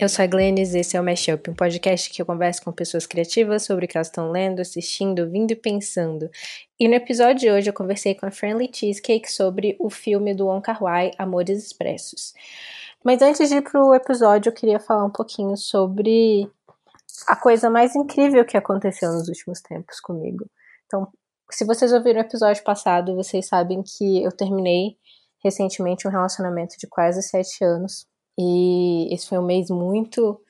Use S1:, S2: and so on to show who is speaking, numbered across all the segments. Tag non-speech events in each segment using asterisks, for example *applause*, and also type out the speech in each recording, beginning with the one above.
S1: Eu sou a Glennis e esse é o Mashup, um podcast que eu converso com pessoas criativas sobre o que elas estão lendo, assistindo, ouvindo e pensando. E no episódio de hoje eu conversei com a Friendly Cheesecake sobre o filme do Wong Kar-wai, Amores Expressos. Mas antes de ir pro episódio, eu queria falar um pouquinho sobre a coisa mais incrível que aconteceu nos últimos tempos comigo. Então, se vocês ouviram o episódio passado, vocês sabem que eu terminei recentemente um relacionamento de quase sete anos e esse foi um mês muito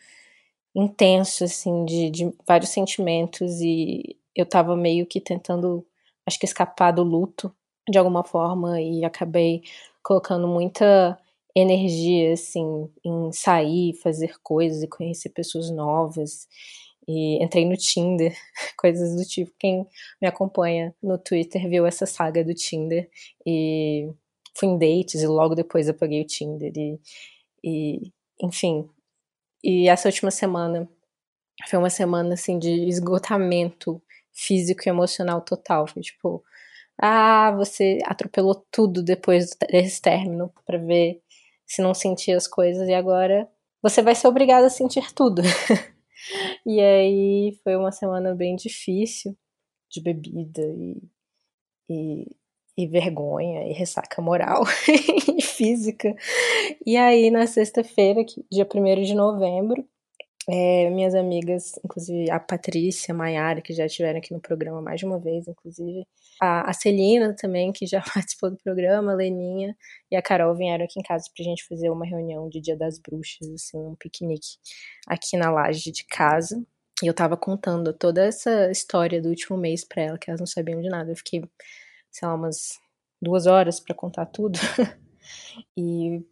S1: intenso, assim, de, de vários sentimentos. E eu tava meio que tentando, acho que, escapar do luto de alguma forma. E acabei colocando muita energia, assim, em sair, fazer coisas e conhecer pessoas novas. E entrei no Tinder, *laughs* coisas do tipo. Quem me acompanha no Twitter viu essa saga do Tinder. E fui em dates e logo depois apaguei o Tinder. E e, enfim. E essa última semana foi uma semana assim de esgotamento físico e emocional total. Foi tipo, ah, você atropelou tudo depois desse término para ver se não sentia as coisas e agora você vai ser obrigado a sentir tudo. *laughs* e aí foi uma semana bem difícil de bebida e, e e vergonha e ressaca moral *laughs* e física. E aí, na sexta-feira, dia 1 de novembro, é, minhas amigas, inclusive a Patrícia, a Maiara, que já estiveram aqui no programa mais de uma vez, inclusive, a, a Celina também, que já *laughs* participou do programa, a Leninha e a Carol vieram aqui em casa pra gente fazer uma reunião de Dia das Bruxas, assim, um piquenique aqui na laje de casa. E eu tava contando toda essa história do último mês pra ela, que elas não sabiam de nada. Eu fiquei sei lá, umas duas horas para contar tudo. *laughs* e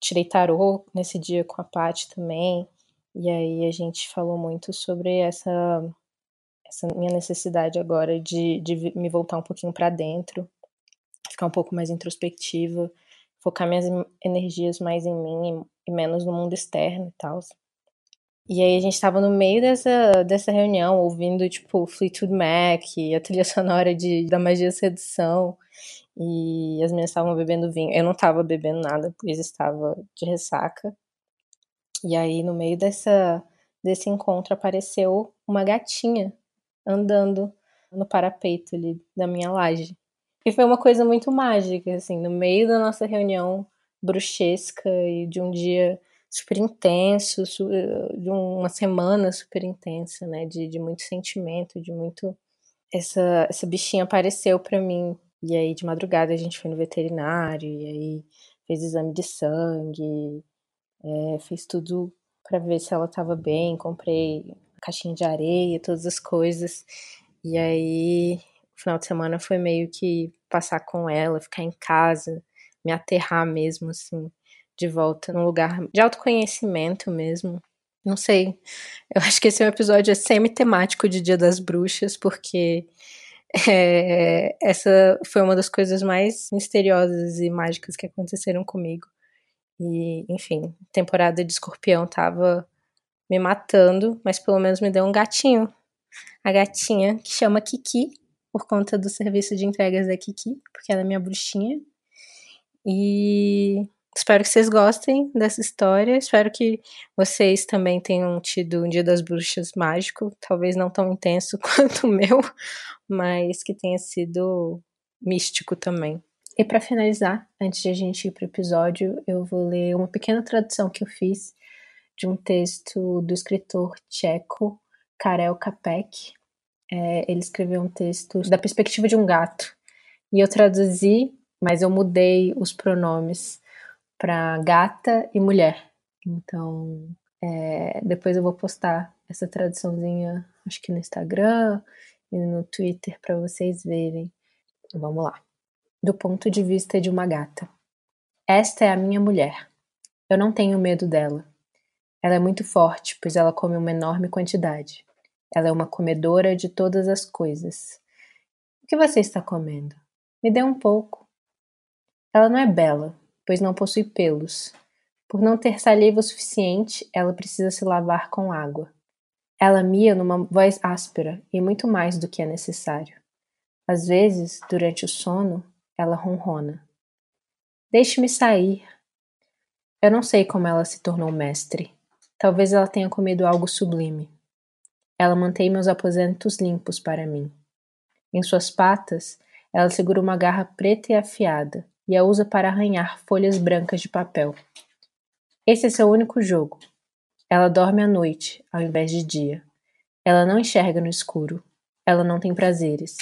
S1: tirei tarô nesse dia com a Paty também. E aí a gente falou muito sobre essa, essa minha necessidade agora de, de me voltar um pouquinho para dentro, ficar um pouco mais introspectiva, focar minhas energias mais em mim e menos no mundo externo e tal. E aí a gente tava no meio dessa, dessa reunião, ouvindo, tipo, Fleetwood Mac, a trilha *laughs* sonora de, da Magia Sedução, e as meninas estavam bebendo vinho. Eu não tava bebendo nada, pois estava de ressaca. E aí, no meio dessa, desse encontro, apareceu uma gatinha andando no parapeito ali da minha laje. E foi uma coisa muito mágica, assim, no meio da nossa reunião bruxesca e de um dia super intenso, de uma semana super intensa, né? De, de muito sentimento, de muito. Essa, essa bichinha apareceu para mim. E aí, de madrugada, a gente foi no veterinário, e aí fez exame de sangue, é, fez tudo para ver se ela tava bem. Comprei caixinha de areia, todas as coisas. E aí, o final de semana foi meio que passar com ela, ficar em casa, me aterrar mesmo, assim de volta num lugar de autoconhecimento mesmo. Não sei. Eu acho que esse é um episódio semi-temático de Dia das Bruxas, porque é, essa foi uma das coisas mais misteriosas e mágicas que aconteceram comigo. E, enfim, temporada de escorpião tava me matando, mas pelo menos me deu um gatinho. A gatinha que chama Kiki, por conta do serviço de entregas da Kiki, porque ela é minha bruxinha. E Espero que vocês gostem dessa história. Espero que vocês também tenham tido um Dia das Bruxas mágico, talvez não tão intenso *laughs* quanto o meu, mas que tenha sido místico também. E para finalizar, antes de a gente ir para o episódio, eu vou ler uma pequena tradução que eu fiz de um texto do escritor tcheco Karel Capek. É, ele escreveu um texto da perspectiva de um gato. E eu traduzi, mas eu mudei os pronomes para gata e mulher. Então, é, depois eu vou postar essa traduçãozinha, acho que no Instagram e no Twitter para vocês verem. Então, vamos lá. Do ponto de vista de uma gata. Esta é a minha mulher. Eu não tenho medo dela. Ela é muito forte, pois ela come uma enorme quantidade. Ela é uma comedora de todas as coisas. O que você está comendo? Me dê um pouco. Ela não é bela, pois não possui pelos. Por não ter saliva o suficiente, ela precisa se lavar com água. Ela mia numa voz áspera e muito mais do que é necessário. Às vezes, durante o sono, ela ronrona. Deixe-me sair. Eu não sei como ela se tornou mestre. Talvez ela tenha comido algo sublime. Ela mantém meus aposentos limpos para mim. Em suas patas, ela segura uma garra preta e afiada e a usa para arranhar folhas brancas de papel. Esse é seu único jogo. Ela dorme à noite, ao invés de dia. Ela não enxerga no escuro. Ela não tem prazeres.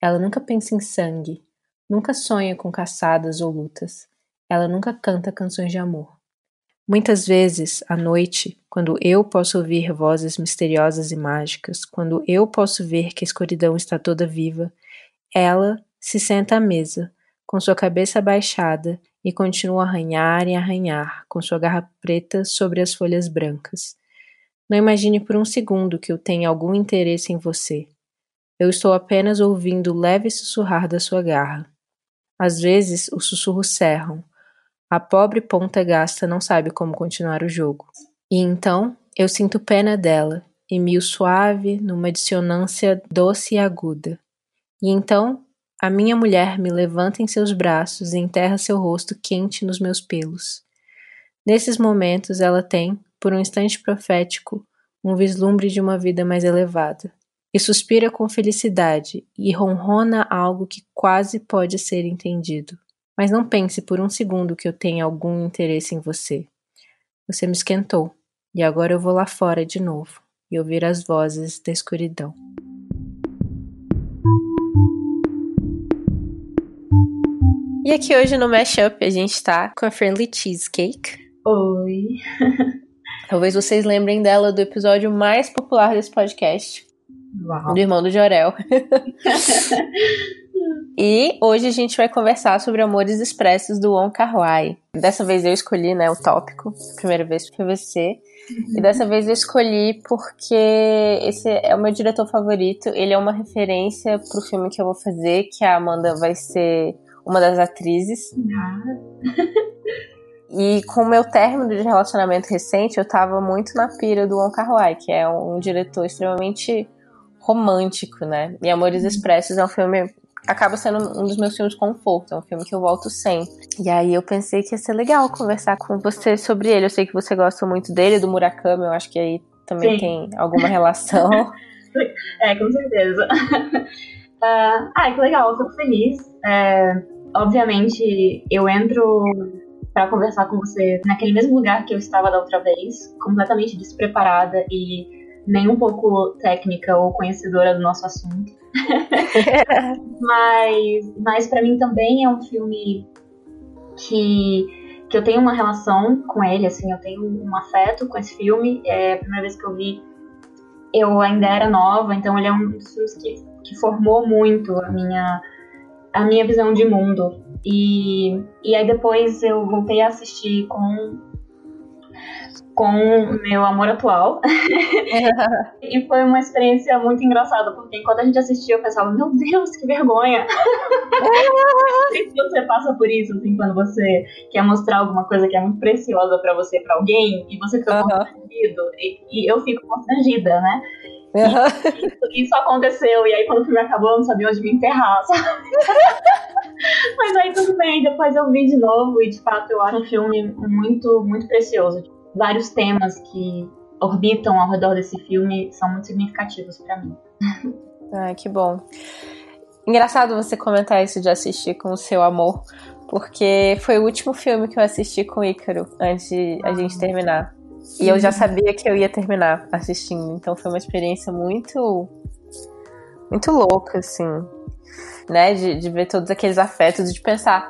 S1: Ela nunca pensa em sangue. Nunca sonha com caçadas ou lutas. Ela nunca canta canções de amor. Muitas vezes, à noite, quando eu posso ouvir vozes misteriosas e mágicas, quando eu posso ver que a escuridão está toda viva, ela se senta à mesa, com sua cabeça abaixada, e continua a arranhar e arranhar com sua garra preta sobre as folhas brancas. Não imagine por um segundo que eu tenha algum interesse em você. Eu estou apenas ouvindo o leve sussurrar da sua garra. Às vezes, os sussurros cerram, a pobre ponta gasta não sabe como continuar o jogo. E então eu sinto pena dela, e mio suave numa dissonância doce e aguda. E então a minha mulher me levanta em seus braços e enterra seu rosto quente nos meus pelos. Nesses momentos ela tem, por um instante profético, um vislumbre de uma vida mais elevada. E suspira com felicidade e ronrona algo que quase pode ser entendido. Mas não pense por um segundo que eu tenha algum interesse em você. Você me esquentou, e agora eu vou lá fora de novo e ouvir as vozes da escuridão. E aqui hoje no Mashup a gente tá com a Friendly Cheesecake.
S2: Oi! *laughs*
S1: Talvez vocês lembrem dela do episódio mais popular desse podcast.
S2: Uau.
S1: Do irmão do Jorel. *laughs* E hoje a gente vai conversar sobre Amores Expressos do Wong Kar Wai. Dessa vez eu escolhi, né, o tópico. Primeira vez foi você. E dessa vez eu escolhi porque esse é o meu diretor favorito. Ele é uma referência pro filme que eu vou fazer, que a Amanda vai ser uma das atrizes. *laughs* E com o meu término de relacionamento recente, eu tava muito na pira do Wong Kar Wai, que é um diretor extremamente romântico, né? E Amores Expressos é um filme acaba sendo um dos meus filmes de conforto, é um filme que eu volto sempre. E aí eu pensei que ia ser legal conversar com você sobre ele. Eu sei que você gosta muito dele, do Murakami, eu acho que aí também
S2: Sim.
S1: tem alguma relação. *laughs*
S2: é, com certeza. uh, *laughs* ah, que legal, eu fico feliz. É, obviamente, eu entro para conversar com você naquele mesmo lugar que eu estava da outra vez, completamente despreparada e nem um pouco técnica ou conhecedora do nosso assunto. *laughs* mas mas para mim também é um filme que, que eu tenho uma relação com ele, assim, eu tenho um afeto com esse filme. É a primeira vez que eu vi, eu ainda era nova, então ele é um dos filmes que, que formou muito a minha, a minha visão de mundo. E, e aí depois eu voltei a assistir com com o meu amor atual. *laughs* e foi uma experiência muito engraçada, porque enquanto a gente assistia, eu pensava, meu Deus, que vergonha! Sei *laughs* se você passa por isso, assim, quando você quer mostrar alguma coisa que é muito preciosa para você, para alguém, e você fica
S1: Uhum.
S2: constrangido, e, e eu fico constrangida, né?
S1: Uhum.
S2: Isso, isso aconteceu, e aí quando o filme acabou, eu não sabia onde me enterrar, sabe? *laughs* Mas aí tudo bem, depois eu vi de novo, e de fato eu acho um filme muito, muito precioso vários temas que orbitam ao redor desse filme são muito significativos para mim.
S1: Ai, que bom. Engraçado você comentar isso de assistir com o seu amor, porque foi o último filme que eu assisti com o Ícaro antes de a gente terminar. E eu já sabia que eu ia terminar assistindo, então foi uma experiência muito muito louca, assim, né? De, de ver todos aqueles afetos e de pensar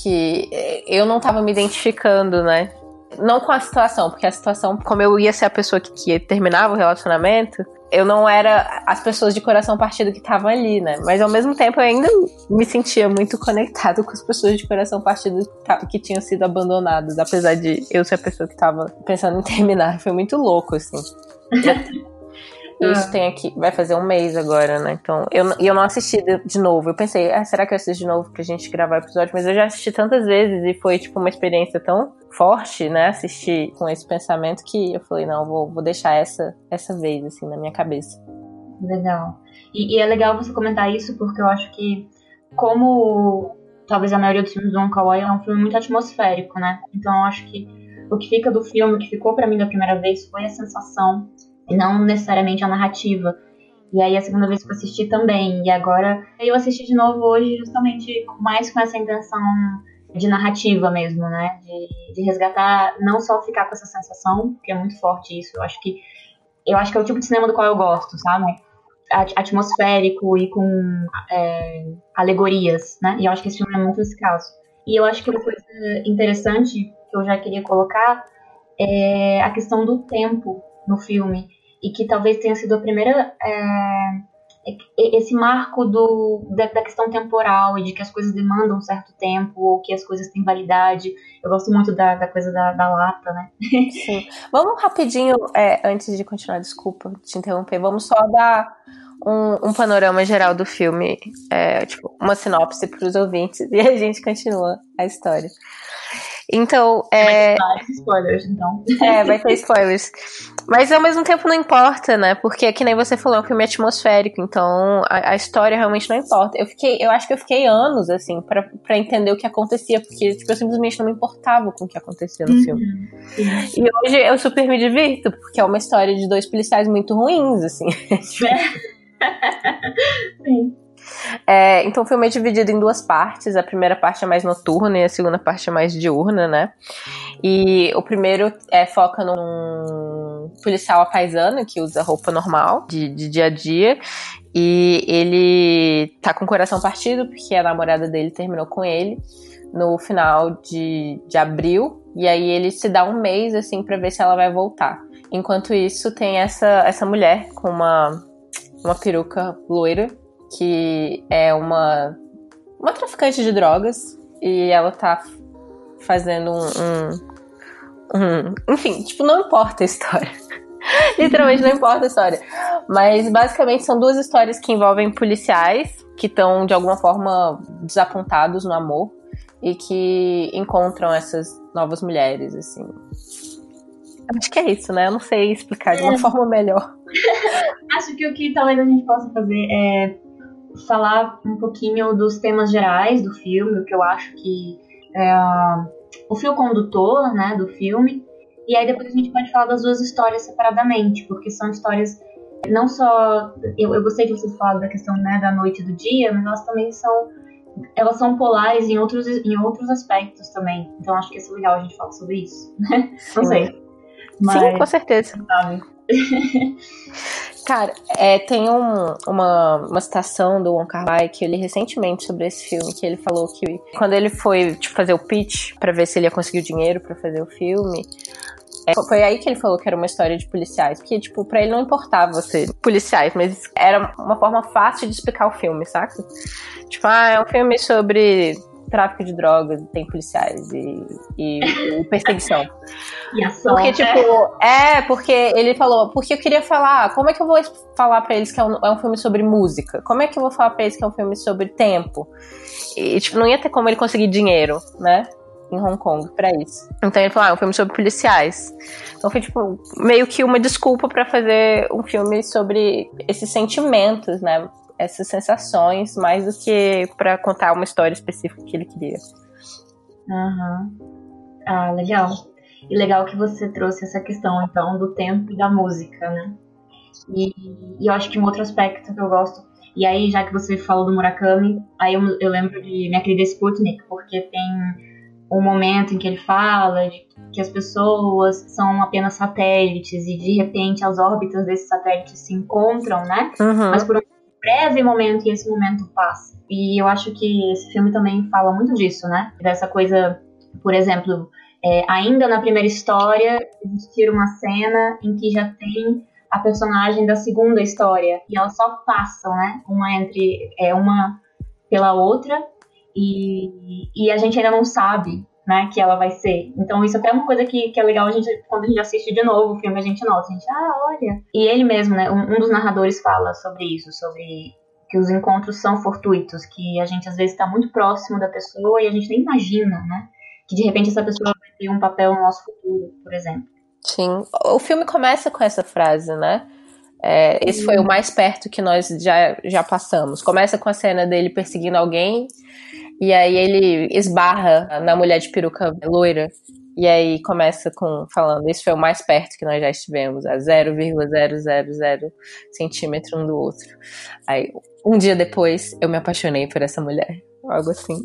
S1: que eu não tava me identificando, né? Não com a situação, porque a situação, como eu ia ser a pessoa que, que terminava o relacionamento, eu não era as pessoas de coração partido que estavam ali, né? Mas ao mesmo tempo eu ainda me sentia muito conectado com as pessoas de coração partido que, tinham sido abandonadas, apesar de eu ser a pessoa que tava pensando em *laughs* terminar. Foi muito louco, assim. *laughs* Isso tem aqui, vai fazer um mês agora, né? Então, eu, eu não assisti de, novo. Eu pensei, ah, será que eu assisto de novo pra gente gravar o episódio? Mas eu já assisti tantas vezes e foi, tipo, uma experiência tão forte, né? Assistir com esse pensamento que eu falei, não, vou, vou deixar essa, essa vez, assim, na minha cabeça.
S2: Legal. E, e é legal você comentar isso porque eu acho que, como talvez a maioria dos filmes do Wong Kar Wai é um filme muito atmosférico, né? Então eu acho que o que fica do filme, o que ficou para mim da primeira vez foi a sensação, e não necessariamente a narrativa. E aí a segunda vez que eu assisti também. E agora eu assisti de novo hoje justamente mais com essa intenção de narrativa mesmo, né? De, de resgatar, não só ficar com essa sensação, que é muito forte isso. Eu acho que eu acho que é o tipo de cinema do qual eu gosto, sabe? Atmosférico e com é, alegorias, né? E eu acho que esse filme é muito esse caso. E eu acho que uma coisa interessante que eu já queria colocar é a questão do tempo no filme e que talvez tenha sido a primeira é, esse marco do, da, da, questão temporal e de que as coisas demandam um certo tempo ou que as coisas têm validade. Eu gosto muito da, da coisa da, da, lata, né? *laughs*
S1: Sim. Vamos rapidinho, é, antes de continuar, desculpa te interromper, vamos só dar um, um panorama geral do filme, é, tipo, uma sinopse para os ouvintes *laughs* e a gente continua a história. Então,
S2: é. Vai ter spoilers, então.
S1: É, vai ter spoilers. Mas ao mesmo tempo não importa, né? Porque, que nem você falou, é um filme atmosférico, então a, a história realmente não importa. Eu fiquei, eu acho que eu fiquei anos, assim, para entender o que acontecia, porque, tipo, eu simplesmente não me importava com o que acontecia no uhum. filme. E hoje eu super me divirto, porque é uma história de dois policiais muito ruins, assim. *laughs* *laughs* Sim. É, então o filme é dividido em duas partes. A primeira parte é mais noturna e a segunda parte é mais diurna, né? E o primeiro é, foca num policial apaisano que usa roupa normal de, de dia a dia. E ele tá com o coração partido porque a namorada dele terminou com ele no final de, de abril. E aí ele se dá um mês assim para ver se ela vai voltar. Enquanto isso, tem essa, essa mulher com uma, uma peruca loira que é uma, uma traficante de drogas e ela tá fazendo um, um, um enfim, tipo, não importa a história. *laughs* Literalmente não importa a história. Mas basicamente são duas histórias que envolvem policiais que estão de alguma forma desapontados no amor e que encontram essas novas mulheres, assim. Acho que é isso, né? Eu não sei explicar de uma é. forma melhor. *laughs*
S2: Acho que o que talvez a gente possa fazer é falar um pouquinho dos temas gerais do filme, o que eu acho que é o fio condutor né, do filme. E aí depois a gente pode falar das duas histórias separadamente, porque são histórias não só. Eu, eu gostei de vocês falar da questão né, da noite e do dia, mas elas também são. Elas são polares em outros, em outros aspectos também. Então acho que é legal a gente falar sobre isso. Né? Não sei.
S1: Mas, Sim, com certeza. Sabe? *laughs* Cara, é, tem um, uma, uma citação do Wong Kar que eu li recentemente sobre esse filme, que ele falou que quando ele foi tipo, fazer o pitch para ver se ele ia conseguir o dinheiro para fazer o filme, é, foi aí que ele falou que era uma história de policiais, porque tipo, para ele não importava ser policiais, mas era uma forma fácil de explicar o filme, saca? Tipo, ah, é um filme sobre tráfico de drogas, tem policiais e, e, e perseguição.
S2: e ação,
S1: porque, tipo, é. é, porque ele falou, porque eu queria falar, como é que eu vou falar para eles que é um, é um filme sobre música? Como é que eu vou falar pra eles que é um filme sobre tempo? E, tipo, não ia ter como ele conseguir dinheiro, né? Em Hong Kong para isso. Então ele falou, ah, é um filme sobre policiais. Então foi tipo meio que uma desculpa para fazer um filme sobre esses sentimentos, né? Essas sensações mais do que para contar uma história específica que ele queria.
S2: Uhum. Ah, legal. E legal que você trouxe essa questão, então, do tempo e da música, né? E, e eu acho que um outro aspecto que eu gosto, e aí, já que você falou do Murakami, aí eu, eu lembro de minha querida Sputnik, porque tem um momento em que ele fala de que as pessoas são apenas satélites e de repente as órbitas desses satélites se encontram, né?
S1: Uhum.
S2: Mas por um breve momento e esse momento passa. E eu acho que esse filme também fala muito disso, né? Dessa coisa, por exemplo, é, ainda na primeira história, existir uma cena em que já tem a personagem da segunda história e elas só passam, né? Uma entre é uma pela outra e, e a gente ainda não sabe né, que ela vai ser. Então isso até é uma coisa que, que é legal a gente, quando a gente assiste de novo o filme, a gente nota, a gente, ah, olha. E ele mesmo, né, um, um dos narradores fala sobre isso, sobre que os encontros são fortuitos, que a gente às vezes está muito próximo da pessoa e a gente nem imagina, né, que de repente essa pessoa vai ter um papel no nosso futuro, por exemplo.
S1: Sim, o filme começa com essa frase, né? É, esse foi o mais perto que nós já, já passamos. Começa com a cena dele perseguindo alguém e aí ele esbarra na mulher de peruca loira. E aí começa com falando, isso foi o mais perto que nós já estivemos, a 0,000 centímetro um do outro. Aí, um dia depois, eu me apaixonei por essa mulher. Algo assim.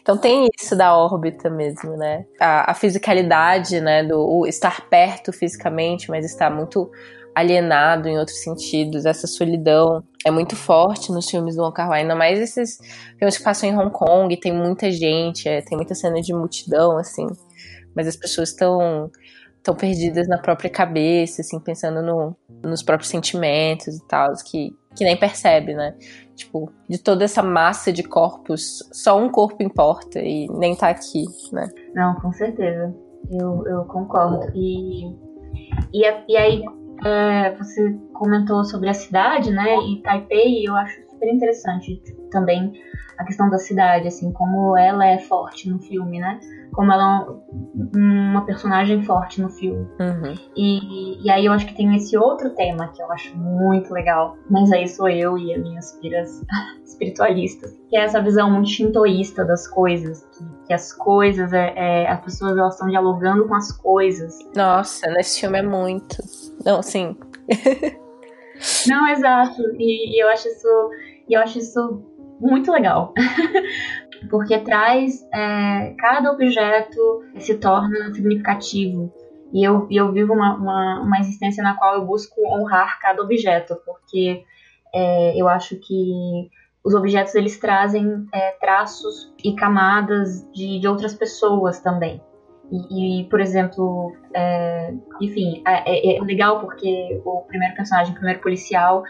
S1: Então tem isso da órbita mesmo, né? A, a fisicalidade, né? Do estar perto fisicamente, mas estar muito alienado em outros sentidos. Essa solidão é muito forte nos filmes do Wong Kar Wai, ainda mais esses filmes que passam em Hong Kong, tem muita gente, é, tem muita cena de multidão, assim. Mas as pessoas estão tão perdidas na própria cabeça, assim, pensando no, nos próprios sentimentos e tal, que, que nem percebe, né? Tipo, de toda essa massa de corpos, só um corpo importa e nem tá aqui, né?
S2: Não, com certeza. Eu, eu concordo. E, e, e aí, é, você comentou sobre a cidade, né? E Taipei, eu acho super interessante também a questão da cidade, assim, como ela é forte no filme, né? Como ela é uma personagem forte no filme.
S1: Uhum.
S2: E, e aí eu acho que tem esse outro tema que eu acho muito legal. Mas aí sou eu e as minhas piras *laughs* espiritualistas. Que é essa visão muito shintoísta das coisas. Que, que as coisas, é, é, as pessoas elas estão dialogando com as coisas.
S1: Nossa, nesse filme é muito. Não, sim. *laughs*
S2: Não, exato. E, e eu acho isso. Eu acho isso muito legal. *laughs* Porque traz. É, cada objeto se torna significativo. E eu, eu vivo uma, uma, uma existência na qual eu busco honrar cada objeto, porque é, eu acho que os objetos eles trazem é, traços e camadas de, de outras pessoas também. E, e por exemplo, é, enfim, é, é, legal porque o primeiro personagem, o primeiro policial,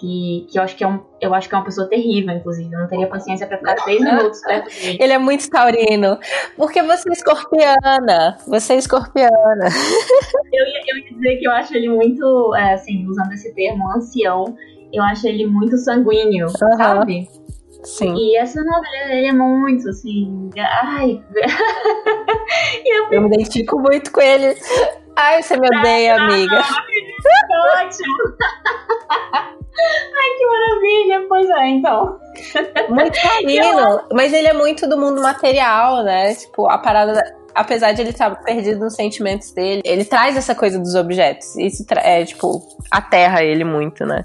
S2: que, que eu acho que é um, eu acho que é uma pessoa terrível, inclusive. Eu não teria paciência para ficar três minutos perto dele. *laughs*
S1: Ele é muito taurino. Porque você é escorpiana. Você é escorpiana. *laughs*
S2: eu, ia, eu ia dizer que eu acho ele muito, é, assim, usando esse termo, ancião. Eu acho ele muito sanguíneo, uhum. sabe?
S1: Sim.
S2: E essa novela, ele é muito, assim. Ai. *laughs*
S1: eu, eu, me identifico muito com ele. Ai, você me odeia, ah, amiga. *laughs*
S2: Não, ótimo. Ai, que maravilha! Pois é, então.
S1: Muito *laughs* carinho, mas ele é muito do mundo material, né? Tipo, a parada apesar de ele estar perdido nos sentimentos dele, ele traz essa coisa dos objetos. Isso é, tipo, aterra ele muito, né?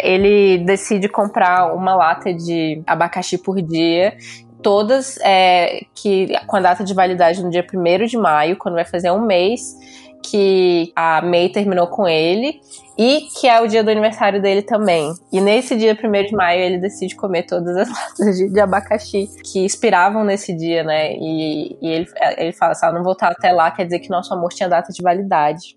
S1: Ele decide comprar uma lata de abacaxi por dia. Todas é, que com a data de validade no dia 1 de maio, quando vai fazer um mês que a May terminou com ele e que é o dia do aniversário dele também. E nesse dia, 1 de maio, ele decide comer todas as *laughs* latas de, de abacaxi que inspiravam nesse dia, né? E, e ele, ele fala: se ela não voltar até lá, quer dizer que nosso amor tinha data de validade.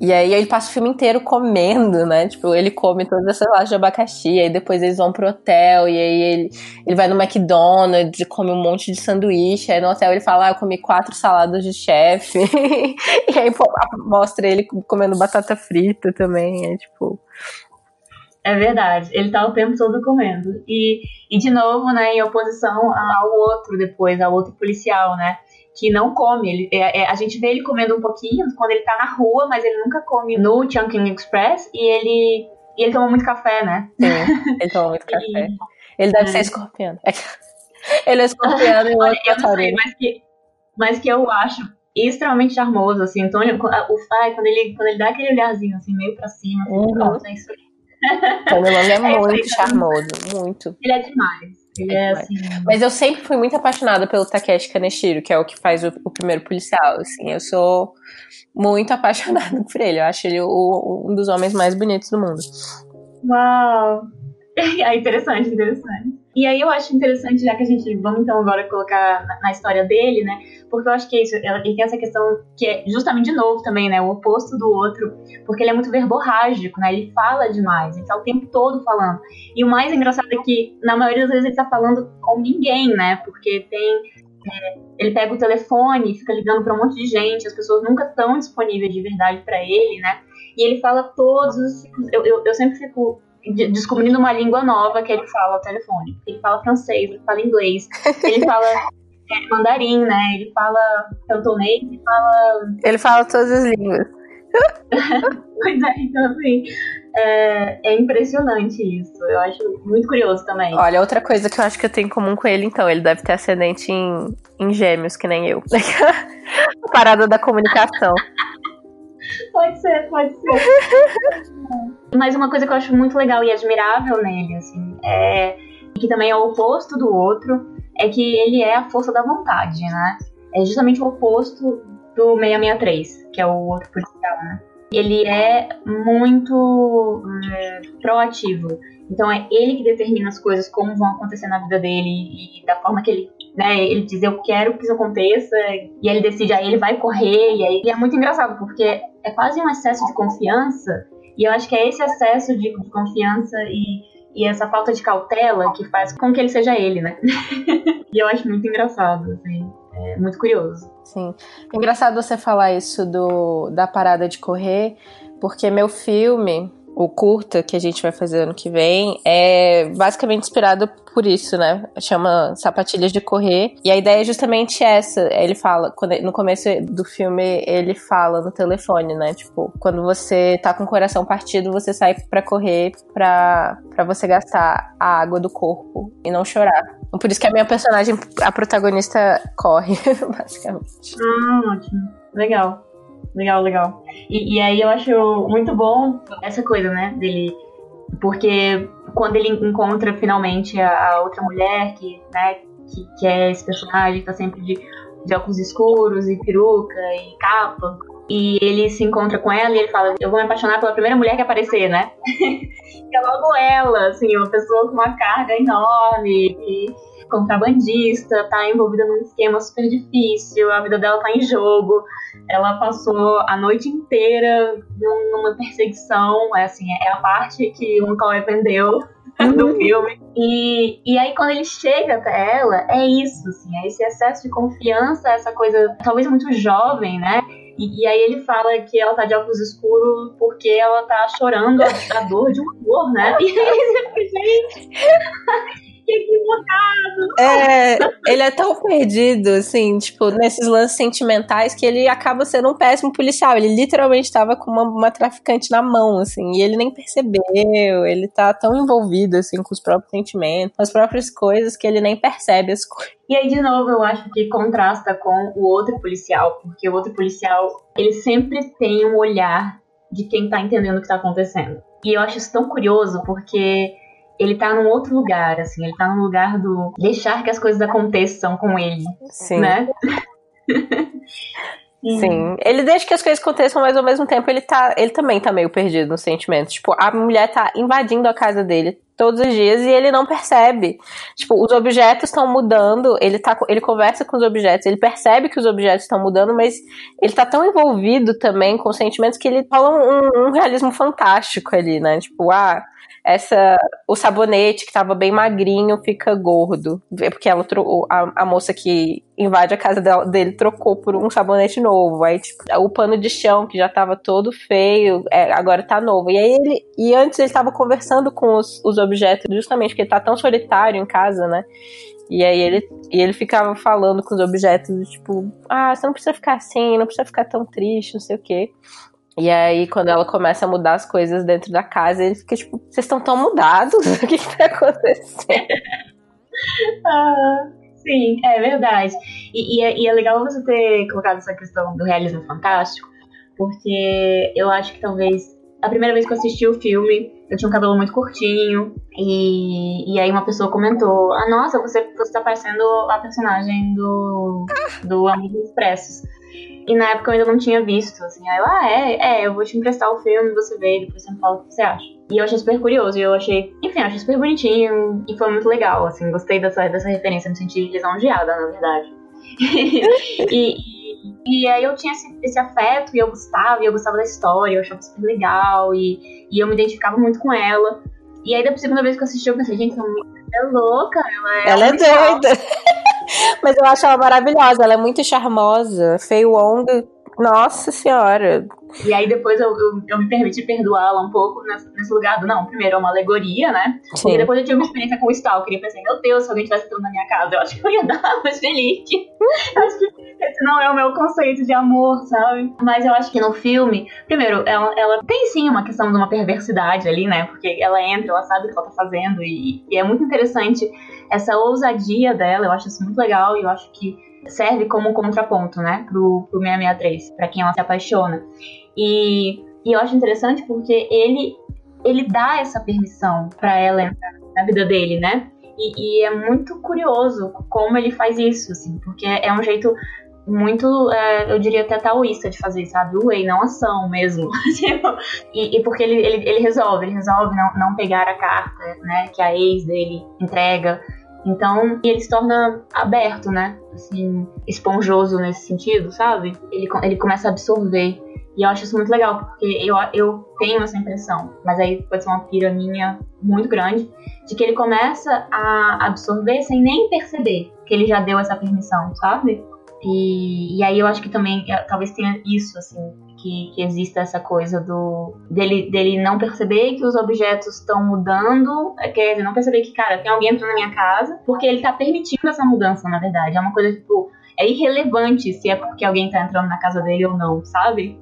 S1: E aí ele passa o filme inteiro comendo, né? Tipo, ele come todas essas latas de abacaxi, aí depois eles vão pro hotel, e aí ele, ele vai no McDonald's, come um monte de sanduíche, aí no hotel ele fala, ah, eu comi quatro saladas de chefe. *laughs* e aí pô, mostra ele comendo batata frita também, é tipo...
S2: É verdade, ele tá o tempo todo comendo. E, e de novo, né, em oposição ao outro depois, ao outro policial, né? Que não come. Ele, é, é, a gente vê ele comendo um pouquinho quando ele tá na rua, mas ele nunca come no Chunking Express e ele, e ele toma muito café, né?
S1: Sim, ele toma muito *laughs* café. E, ele deve é. ser escorpião. *laughs* ele é escorpião e o outro
S2: é mas que, mas que eu acho extremamente charmoso, assim. Antônio, o, ai, quando, ele, quando ele dá aquele olharzinho, assim, meio pra cima, assim, uhum. pronto, é isso aí. *laughs*
S1: É, é muito charmoso, muito.
S2: Ele é demais. Ele é, assim...
S1: Mas eu sempre fui muito apaixonada pelo Takeshi Kaneshiro, que é o que faz o, o primeiro policial. Assim, eu sou muito *laughs* apaixonada por ele. Eu acho ele o, um dos homens mais bonitos do mundo.
S2: Uau! *laughs* É interessante, interessante. E aí eu acho interessante, já que a gente vamos então agora colocar na, história dele, né? Porque eu acho que é isso, ele tem essa questão que é justamente de novo também, né? O oposto do outro, porque ele é muito verborrágico, né? Ele fala demais, ele tá o tempo todo falando. E o mais engraçado é que, na maioria das vezes, ele tá falando com ninguém, né? Porque tem é, ele pega o telefone, fica ligando para um monte de gente, as pessoas nunca estão disponíveis de verdade para ele, né? E ele fala todos os. Eu, eu, eu sempre fico descobrindo uma língua nova que ele fala ao telefone. Ele fala francês, ele fala inglês, *laughs* ele fala é, mandarim, né? Ele fala cantonês, ele fala.
S1: Ele fala todas as línguas. *laughs*
S2: pois é, então assim, é, é, impressionante isso. Eu acho muito curioso também.
S1: Olha, outra coisa que eu acho que eu tenho em comum com ele, então, ele deve ter ascendente em, em gêmeos, que nem eu. *laughs* Parada da comunicação.
S2: Pode ser, pode ser. *laughs* Mas uma coisa que eu acho muito legal e admirável nele, assim, é que também é o oposto do outro, é que ele é a força da vontade, né? É justamente o oposto do 663, que é o outro policial, né? Ele é muito é, proativo. Então é ele que determina as coisas como vão acontecer na vida dele e da forma que ele, né, ele diz eu quero que isso aconteça e ele decide aí ele vai correr e aí e é muito engraçado porque é quase um excesso de confiança e eu acho que é esse excesso de, de confiança e, e essa falta de cautela que faz com que ele seja ele, né? *laughs* e eu acho muito engraçado, assim é muito curioso.
S1: Sim. engraçado você falar isso do, da parada de correr, porque meu filme, o curta que a gente vai fazer ano que vem é basicamente inspirado por isso, né? Chama Sapatilhas de Correr. E a ideia é justamente essa. Ele fala, quando, no começo do filme, ele fala no telefone, né? Tipo, quando você tá com o coração partido, você sai para correr pra, pra você gastar a água do corpo e não chorar. Por isso que a minha personagem, a protagonista, corre, *laughs* basicamente.
S2: Ah, ótimo. Legal. Legal, legal. E, e aí eu acho muito bom essa coisa, né, dele. Porque quando ele encontra finalmente a, a outra mulher que, né, que, que, é esse personagem que tá sempre de, de óculos escuros e peruca e capa, e ele se encontra com ela e ele fala: Eu vou me apaixonar pela primeira mulher que aparecer, né? *laughs* e é logo ela, assim, uma pessoa com uma carga enorme, e contrabandista, tá envolvida num esquema super difícil, a vida dela tá em jogo. Ela passou a noite inteira numa perseguição, é assim, é a parte que o Cauê vendeu *laughs* do uhum. filme. E, e aí, quando ele chega até ela, é isso, assim, é esse excesso de confiança, essa coisa talvez muito jovem, né? E, e, aí ele fala que ela tá de óculos escuros porque ela tá chorando a, a dor de um amor, né? *laughs* E aí você
S1: É, ele é tão perdido, assim, tipo, nesses lances sentimentais que ele acaba sendo um péssimo policial. Ele literalmente estava com uma, uma, traficante na mão, assim, e ele nem percebeu. Ele tá tão envolvido, assim, com os próprios sentimentos, com as próprias coisas, que ele nem percebe as coisas.
S2: E aí, de novo, eu acho que contrasta com o outro policial, porque o outro policial, ele sempre tem um olhar de quem tá entendendo o que tá acontecendo. E eu acho isso tão curioso, porque ele tá num outro lugar, assim, ele tá num lugar do deixar que as coisas aconteçam com ele, Sim. né? *laughs*
S1: Sim, ele deixa que as coisas aconteçam, mas ao mesmo tempo ele tá, ele também tá meio perdido nos sentimentos. Tipo, a mulher tá invadindo a casa dele todos os dias e ele não percebe. Tipo, os objetos estão mudando, ele tá, ele conversa com os objetos, ele percebe que os objetos estão mudando, mas ele tá tão envolvido também com os sentimentos que ele fala um, um realismo fantástico ali, né? Tipo, ah, essa o sabonete que tava bem magrinho fica gordo. É porque ela a, a moça que invade a casa dela, dele trocou por um sabonete novo. Aí, tipo, o pano de chão que já tava todo feio, é, agora tá novo. E aí ele. E antes ele tava conversando com os, os objetos, justamente porque ele tá tão solitário em casa, né? E aí ele, e ele ficava falando com os objetos, tipo, ah, você não precisa ficar assim, não precisa ficar tão triste, não sei o quê. E aí, quando ela começa a mudar as coisas dentro da casa, ele fica tipo, vocês estão tão mudados? *laughs* o que, que tá acontecendo? *laughs*
S2: ah, sim, é verdade. E, e, é, e, é, legal você ter colocado essa questão do realismo fantástico, porque eu acho que talvez a primeira vez que eu assisti o filme, eu tinha um cabelo muito curtinho, e, e aí uma pessoa comentou: Ah, nossa, você, você tá parecendo a personagem do, do Amigos Expressos. E na época eu ainda não tinha visto, assim. Aí eu, ah, é, é, eu vou te emprestar o filme, você vê, depois você me fala o que você acha. E eu achei super curioso, e eu achei, enfim, eu achei super bonitinho, e foi muito legal, assim, gostei dessa, dessa referência, me senti lisonjeada, na verdade. *laughs* e, e aí eu tinha esse, esse, afeto, e eu gostava, e eu gostava da história, eu achava super legal, e, e eu me identificava muito com ela. E aí, da segunda vez que eu assisti, eu pensei, gente, ela é louca, ela é.
S1: Ela é doida! Mas eu acho ela maravilhosa, ela é muito charmosa. Fei Wong, nossa senhora,
S2: E aí depois eu, eu, eu me permiti perdoá-la um pouco nesse, nesse, lugar do, não, primeiro é uma alegoria, né? Sim. Porque depois eu tive uma experiência com o Stalker e pensei, meu Deus, se alguém tivesse tudo na minha casa, eu acho que eu ia *laughs* dar mais feliz. eu acho que esse não é o meu conceito de amor, sabe? Mas eu acho que no filme, primeiro, ela, ela tem sim uma questão de uma perversidade ali, né? Porque ela entra, ela sabe o que ela tá fazendo e, e é muito interessante essa ousadia dela, eu acho isso muito legal e eu acho que serve como contraponto, né, pro, pro 663, para quem ela se apaixona. E, e eu acho interessante porque ele ele dá essa permissão para ela entrar na vida dele, né? E, e, é muito curioso como ele faz isso, assim, porque é um jeito muito, é, eu diria até taoísta de fazer, sabe? O e não ação mesmo. *laughs* Tipo, e, e, porque ele, ele, ele, resolve, ele resolve não, não pegar a carta, né, que a ex dele entrega. Então, ele se torna aberto, né? Assim, esponjoso nesse sentido, sabe? Ele, ele começa a absorver. E eu acho isso muito legal, porque eu, eu tenho essa impressão, mas aí pode ser uma pira minha muito grande, de que ele começa a absorver sem nem perceber que ele já deu essa permissão, sabe? E, e aí eu acho que também é, talvez tenha isso, assim, que, que exista essa coisa do dele, dele não perceber que os objetos estão mudando, é, quer dizer, não perceber que, cara, tem alguém entrando na minha casa, porque ele tá permitindo essa mudança, na verdade. É uma coisa, tipo, é irrelevante se é porque alguém tá entrando na casa dele ou não, sabe?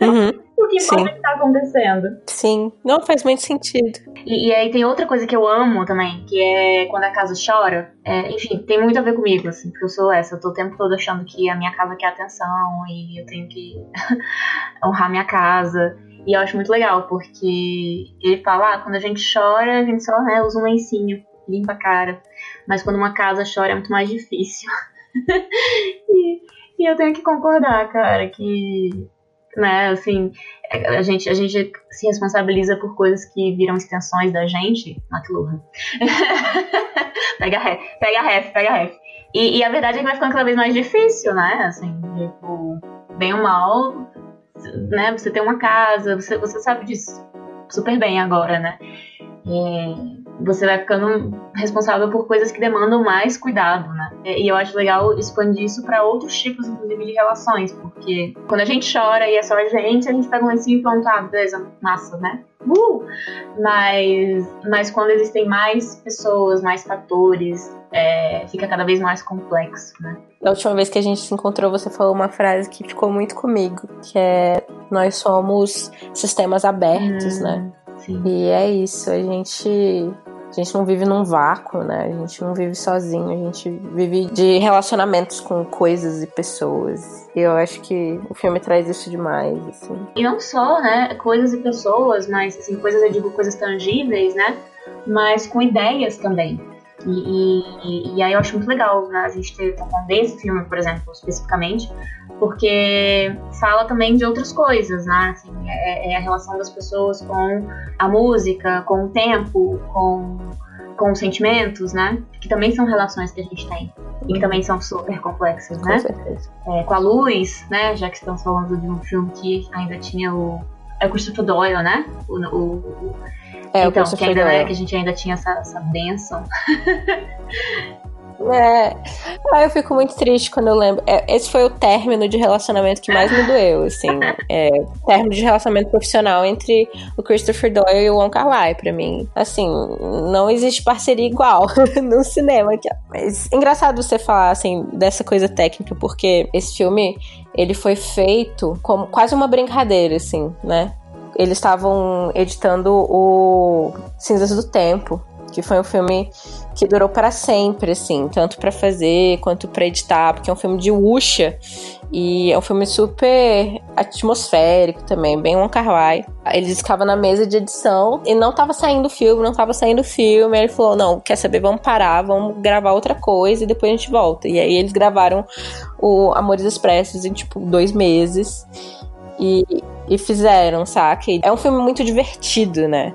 S2: Uhum. O que Sim. pode estar acontecendo.
S1: Sim, não faz muito sentido.
S2: E, e, aí tem outra coisa que eu amo também, que é quando a casa chora. É, enfim, tem muito a ver comigo, assim, porque eu sou essa. Eu tô o tempo todo achando que a minha casa quer atenção e eu tenho que *laughs* honrar minha casa. E eu acho muito legal, porque ele fala, ah, quando a gente chora, a gente só né, usa um lencinho, limpa a cara. Mas quando uma casa chora é muito mais difícil. *laughs* e, e eu tenho que concordar, cara, que né? Assim, a gente, a gente se responsabiliza por coisas que viram extensões da gente. McLuhan. *laughs* pega ref, pega ref, pega ref. E, e, a verdade é que vai ficando cada vez mais difícil, né? Assim, tipo, bem ou mal, né? Você tem uma casa, você, você sabe disso super bem agora, né? Você vai ficando responsável por coisas que demandam mais cuidado, né? E eu acho legal expandir isso para outros tipos, inclusive, de relações, porque quando a gente chora e é só a gente, a gente pega um lencinho e pronto, ah, beleza, massa, né? Uh! Mas, mas quando existem mais pessoas, mais fatores, é, fica cada vez mais complexo, né?
S1: Da última vez que a gente se encontrou, você falou uma frase que ficou muito comigo, que é nós somos sistemas abertos, hum, né? Sim. E é isso, a gente a gente não vive num vácuo, né? A gente não vive sozinho, a gente vive de relacionamentos com coisas e pessoas. E eu acho que o filme traz isso demais, assim.
S2: E não só, né, coisas e pessoas, mas assim, coisas, eu digo coisas tangíveis, né? Mas com ideias também. E, e, e, aí eu acho muito legal né, a gente ter falando desse filme, por exemplo, especificamente, porque fala também de outras coisas, né? Assim, é, é, a relação das pessoas com a música, com o tempo, com, com os sentimentos, né? Que também são relações que a gente tem e que também são super complexas, né?
S1: Com certeza.
S2: É, com a luz, né? Já que estamos falando de um filme que ainda tinha o é o Christopher Doyle, né? O, o, o é, então, que ainda é, que a gente ainda tinha essa, essa benção. *laughs*
S1: É. Ah, eu fico muito triste quando eu lembro. É, esse foi o término de relacionamento que mais me doeu, assim. *laughs* É, término de relacionamento profissional entre o Christopher Doyle e o Wong Kar Wai, pra mim. Assim, não existe parceria igual *laughs* no cinema. Mas engraçado você falar, assim, dessa coisa técnica, porque esse filme, ele foi feito como quase uma brincadeira, assim, né? Eles estavam editando o Cinzas do Tempo, que foi um filme que durou para sempre, assim, tanto para fazer quanto para editar, porque é um filme de Wuxia e é um filme super atmosférico também, bem um Kar-wai. Eles ficavam na mesa de edição e não tava saindo o filme, não tava saindo o filme. Aí ele falou: Não, quer saber? Vamos parar, vamos gravar outra coisa e depois a gente volta. E aí eles gravaram o Amores Expressos em tipo dois meses e, e fizeram, saca? É um filme muito divertido, né?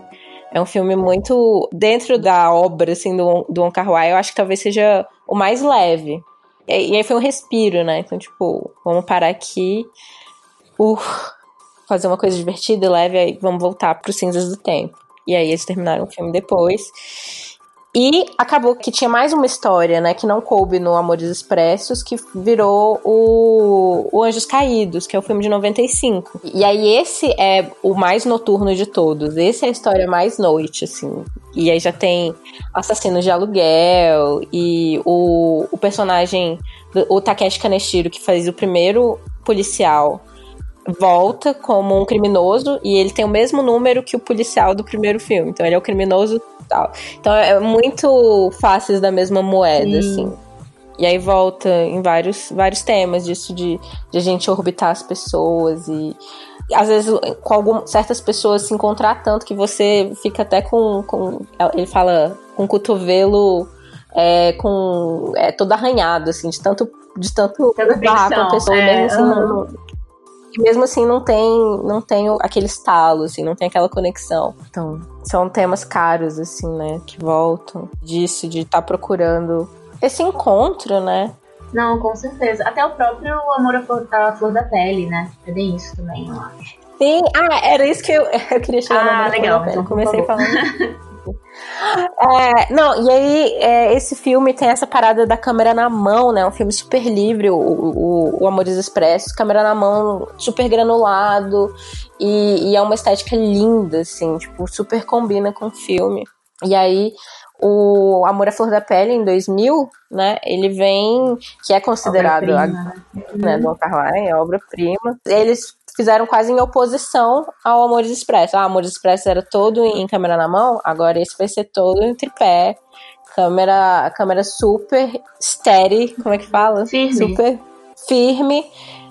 S1: É um filme muito. Dentro da obra, assim, do, do Wong Kar Wai, eu acho que talvez seja o mais leve. E, e aí foi um respiro, né? Então, tipo, vamos parar aqui. Uh, fazer uma coisa divertida e leve, aí vamos voltar pro Cinzas do Tempo. E aí eles terminaram o filme depois. E acabou que tinha mais uma história, né, que não coube no Amores Expressos, que virou o, o Anjos Caídos, que é o filme de 95. E aí esse é o mais noturno de todos. Esse é a história mais noite, assim. E aí já tem assassinos de aluguel e o, o personagem, o Takeshi Kaneshiro, que faz o primeiro policial, volta como um criminoso e ele tem o mesmo número que o policial do primeiro filme. Então ele é o criminoso tal. Então é muito fáceis da mesma moeda, Sim. assim. E aí volta em vários, vários temas disso de, de a gente orbitar as pessoas e às vezes com algum, certas pessoas se encontrar tanto que você fica até com, com ele fala com o cotovelo é, com é, todo arranhado assim de tanto de tanto
S2: barrar com a pessoa é,
S1: mesmo assim, não, e mesmo assim não tem, não tem aquele estalo, assim, não tem aquela conexão. Então, são temas caros, assim, né? Que voltam disso, de estar tá procurando esse encontro, né?
S2: Não, com certeza. Até o próprio Amor à Flor, à Flor da Pele, né? É bem isso também, eu acho.
S1: Sim, ah, era isso que eu, *laughs* eu queria chegar
S2: ah,
S1: no
S2: legal,
S1: Então, Comecei falando. *laughs* É, não, e aí é, esse filme tem essa parada da câmera na mão, né? Um filme super livre, o, o, o Amores Expressos, câmera na mão, super granulado, e, e, é uma estética linda, assim, tipo, super combina com o filme. E aí o Amor à Flor da Pele, em 2000, né, ele vem, que é considerado a, né, né Dom Carlyle, obra-prima. Eles fizeram quase em oposição ao Amores Expresso. Ah, Amores Expresso era todo em câmera na mão, agora esse vai ser todo em tripé, câmera, câmera super steady, como é que fala?
S2: Firme.
S1: Super firme,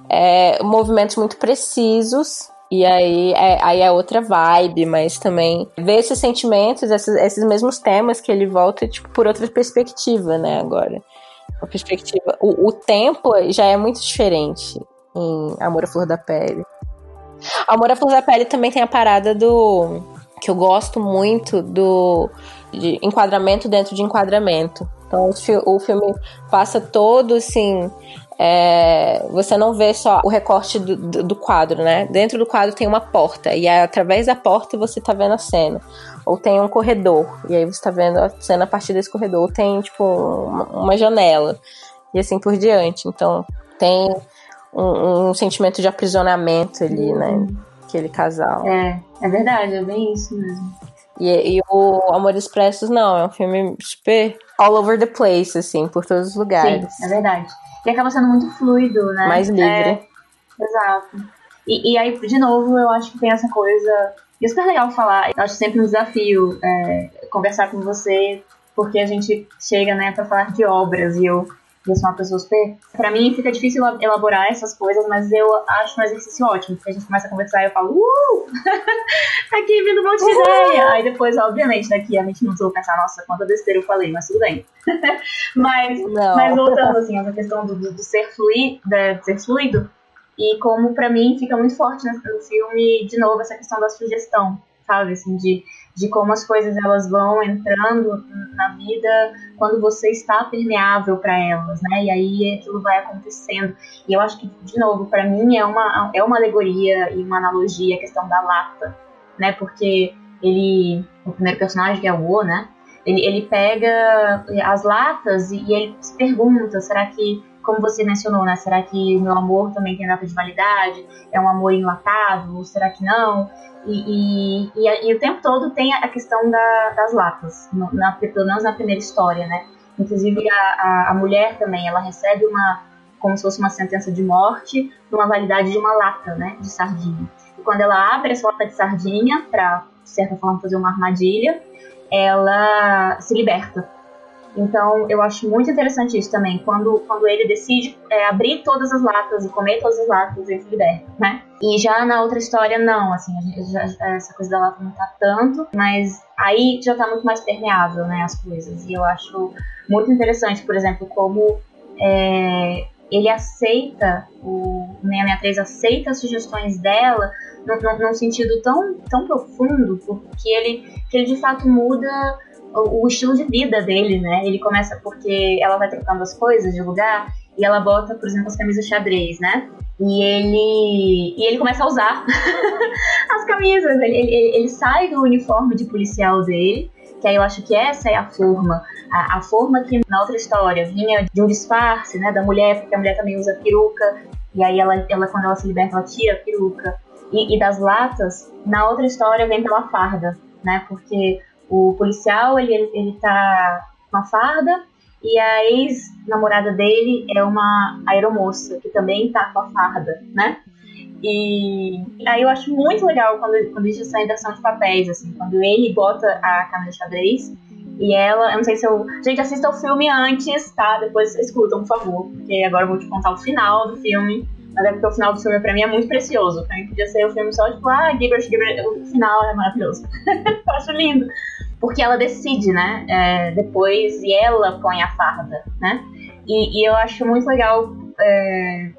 S1: é, movimentos muito precisos. E aí é, aí é outra vibe, mas também ver esses sentimentos, esses, esses mesmos temas que ele volta, tipo, por outra perspectiva, né, agora. A perspectiva. O, o tempo já é muito diferente em Amor à Flor da Pele. Amor à Flor da Pele também tem a parada do. que eu gosto muito do. de enquadramento dentro de enquadramento. Então o filme passa todo assim. É, você não vê só o recorte do, do, do, quadro, né? Dentro do quadro tem uma porta, e é através da porta você tá vendo a cena. Ou tem um corredor, e aí você tá vendo a cena a partir desse corredor. Ou tem, tipo, uma, uma janela, e assim por diante. Então, tem um, um sentimento de aprisionamento ali, né? uhum. Aquele casal.
S2: É, é verdade, é bem isso mesmo.
S1: E, e o Amor Expressos, não, é um filme super all over the place, assim, por todos os lugares.
S2: Sim, é verdade. E acaba sendo muito fluido, né?
S1: Mais livre. É,
S2: exato. E, e, aí, de novo, eu acho que tem essa coisa. E é super legal falar. Eu acho sempre um desafio é, conversar com você, porque a gente chega, né, pra falar de obras e eu eu sou uma pessoa super. Pra mim fica difícil elaborar essas coisas, mas eu acho um exercício ótimo, porque a gente começa a conversar e eu falo, uh! *laughs* tá aqui vindo um monte de ideia! Aí depois, obviamente, daqui a 20 minutos eu vou pensar, nossa, quanta besteira eu falei, mas tudo bem. *laughs* mas, mas voltando, assim, essa questão do, do, do ser fluido, de ser fluido, e como pra mim fica muito forte no filme, de novo, essa questão da sugestão, sabe? Assim, de de como as coisas elas vão entrando na vida quando você está permeável para elas, né? E aí aquilo vai acontecendo. E eu acho que de novo, para mim é uma é uma alegoria e uma analogia a questão da lata, né? Porque ele o primeiro personagem que é o O, né? Ele, ele pega as latas e, e ele se pergunta, será que como você mencionou, né? Será que meu amor também tem data de validade? É um amor enlatado? Será que não? E, e, e, e o tempo todo tem a questão da, das latas, na, pelo menos na primeira história, né? Inclusive a, a, a, mulher também, ela recebe uma, como se fosse uma sentença de morte, uma validade de uma lata, né? De sardinha. E quando ela abre essa lata de sardinha, para, de certa forma, fazer uma armadilha, ela se liberta então, eu acho muito interessante isso também, quando, quando ele decide é, abrir todas as latas e comer todas as latas, ele se liberta, né? E já na outra história, não, assim, já, essa coisa da lata não tá tanto, mas aí já tá muito mais permeável, né, as coisas. E eu acho muito interessante, por exemplo, como é, ele aceita, o 663 aceita as sugestões dela num, num sentido tão, tão profundo, porque ele, que ele de fato muda o, estilo de vida dele, né? Ele começa porque ela vai trocando as coisas de lugar e ela bota, por exemplo, as camisas xadrez, né? E ele, e ele começa a usar *laughs* as camisas. Ele, ele, ele, sai do uniforme de policial dele Que aí eu acho que essa é a forma. A, a, forma que na outra história vinha de um disfarce, né, da mulher, porque a mulher também usa peruca, e aí ela, ela quando ela se liberta, ela tira a peruca. E, e das latas, na outra história vem pela farda, né, porque o policial, ele, ele tá com a farda, e a ex-namorada dele é uma aeromoça, que também tá com a farda, né? E aí eu acho muito legal quando, quando existe essa inversão de papéis, assim, quando ele bota a câmera de xadrez e ela, eu não sei se eu. Gente, assista o filme antes, tá? Depois escutam, por favor, porque agora eu vou te contar o final do filme. Mas é porque o final do filme pra mim é muito precioso. Pra mim podia ser o filme só tipo, ah, Gilbert, Gilbert, o final é maravilhoso. *laughs* eu acho lindo. Porque ela decide, né? É, depois e ela põe a farda, né? E, e eu acho muito legal. É,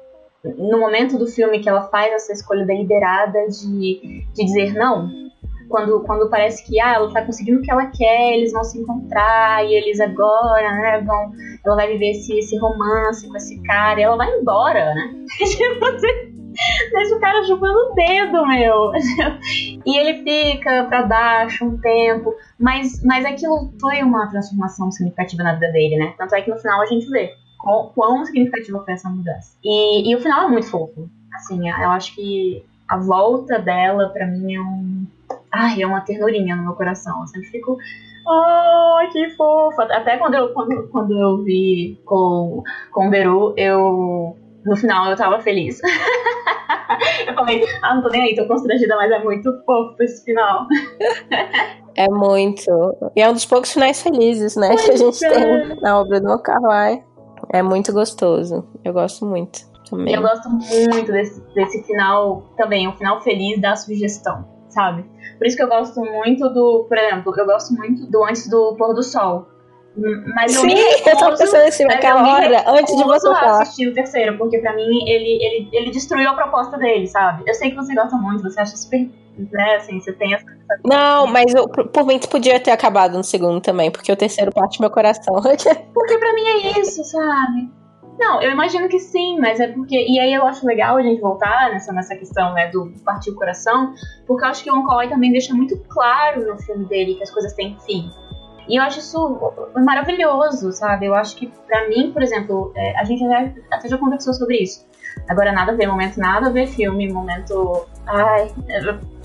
S2: no momento do filme que ela faz essa escolha deliberada de, de dizer não, quando, quando parece que ah, ela tá conseguindo o que ela quer, eles vão se encontrar e eles agora, né, vão, ela vai viver esse, esse romance com esse cara e ela vai embora, né? *laughs* Deixa o cara chupando o dedo, meu. *laughs* e ele fica pra baixo um tempo, mas, mas aquilo foi uma transformação significativa na vida dele, né? Tanto é que no final a gente vê quão, quão significativa foi essa mudança. E, e o final é muito fofo. Assim, eu acho que a volta dela, pra mim, é um. Ai, é uma ternurinha no meu coração. Eu sempre fico. Ai, oh, que fofa! Até quando eu, quando, quando eu vi com, com o Beru, eu. No final eu tava feliz. *laughs* eu falei, ah, não tô nem aí, tô constrangida, mas é muito fofo esse final. *laughs*
S1: É muito. E é um dos poucos finais felizes, né? Pois que a gente é. tem na obra do Carlyle. É muito gostoso. Eu gosto muito também.
S2: Eu gosto muito desse, desse final também, o final feliz da sugestão, sabe? Por isso que eu gosto muito do, por exemplo, eu gosto muito do antes do pôr do sol. Mas
S1: Sim, eu, eu tava pensando assim, naquela hora, antes de você falar.
S2: assistir o terceiro, porque pra mim ele, ele, ele destruiu a proposta dele, sabe? Eu sei que você gosta muito, você acha super né? Assim, você tem essa.
S1: Não, mas eu, por mim podia ter acabado no segundo também, porque o terceiro parte meu coração. *laughs*
S2: porque pra mim é isso, sabe? Não, eu imagino que sim, mas é porque. E aí eu acho legal a gente voltar nessa, nessa questão, né, do partir o coração, porque eu acho que o Onkoi também deixa muito claro no filme dele que as coisas têm fim. E eu acho isso maravilhoso, sabe? Eu acho que, pra mim, por exemplo, é, a gente já, até já conversou sobre isso. Agora, nada a ver, momento nada a ver filme, momento. Ai,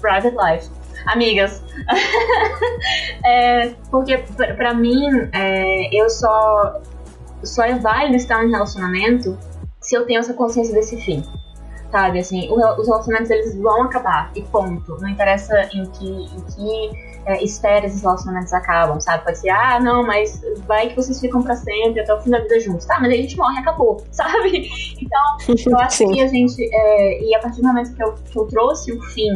S2: private life. Amigas. *laughs* é, porque, pra mim, é, eu só. Só é válido estar em relacionamento se eu tenho essa consciência desse fim sabe? Assim, os relacionamentos eles vão acabar e ponto. Não interessa em que, em que é, espera esses relacionamentos acabam, sabe? Pode ser, ah, não, mas vai que vocês ficam para sempre até o fim da vida juntos. Tá, mas aí a gente morre, acabou, *laughs* sabe? Então, eu acho *laughs* Sim. que a gente. É, e a partir do momento que eu, que eu trouxe o fim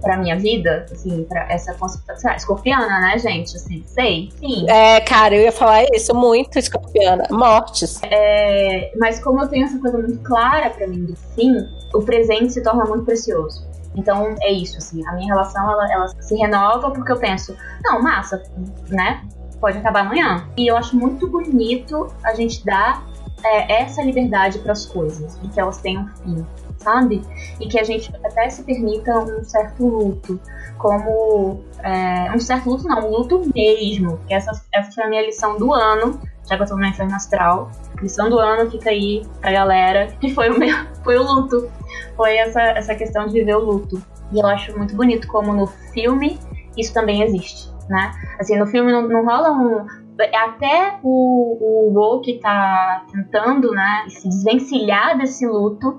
S2: pra minha vida, assim, pra essa concepção. Escorpiana, né, gente? Assim, sei, sim.
S1: É, cara, eu ia falar isso, muito escorpiana. Mortes.
S2: É, mas como eu tenho essa coisa muito clara pra mim do fim, o presente se torna muito precioso. Então é isso, assim, a minha relação ela, ela se renova porque eu penso, não, massa, né? Pode acabar amanhã. E eu acho muito bonito a gente dar é, essa liberdade para as coisas, de que elas tenham fim, sabe? E que a gente até se permita um certo luto, como é, um certo luto não, um luto mesmo. Que essa, essa foi a minha lição do ano, já que eu tô no inferno astral. Lição do ano fica aí pra galera, *laughs* que foi o meu, foi o luto foi essa, essa questão de viver o luto. E eu acho muito bonito como no filme isso também existe, né? Assim, no filme não, não rola um... Até o, o Wo que tá tentando, né, se desvencilhar desse luto,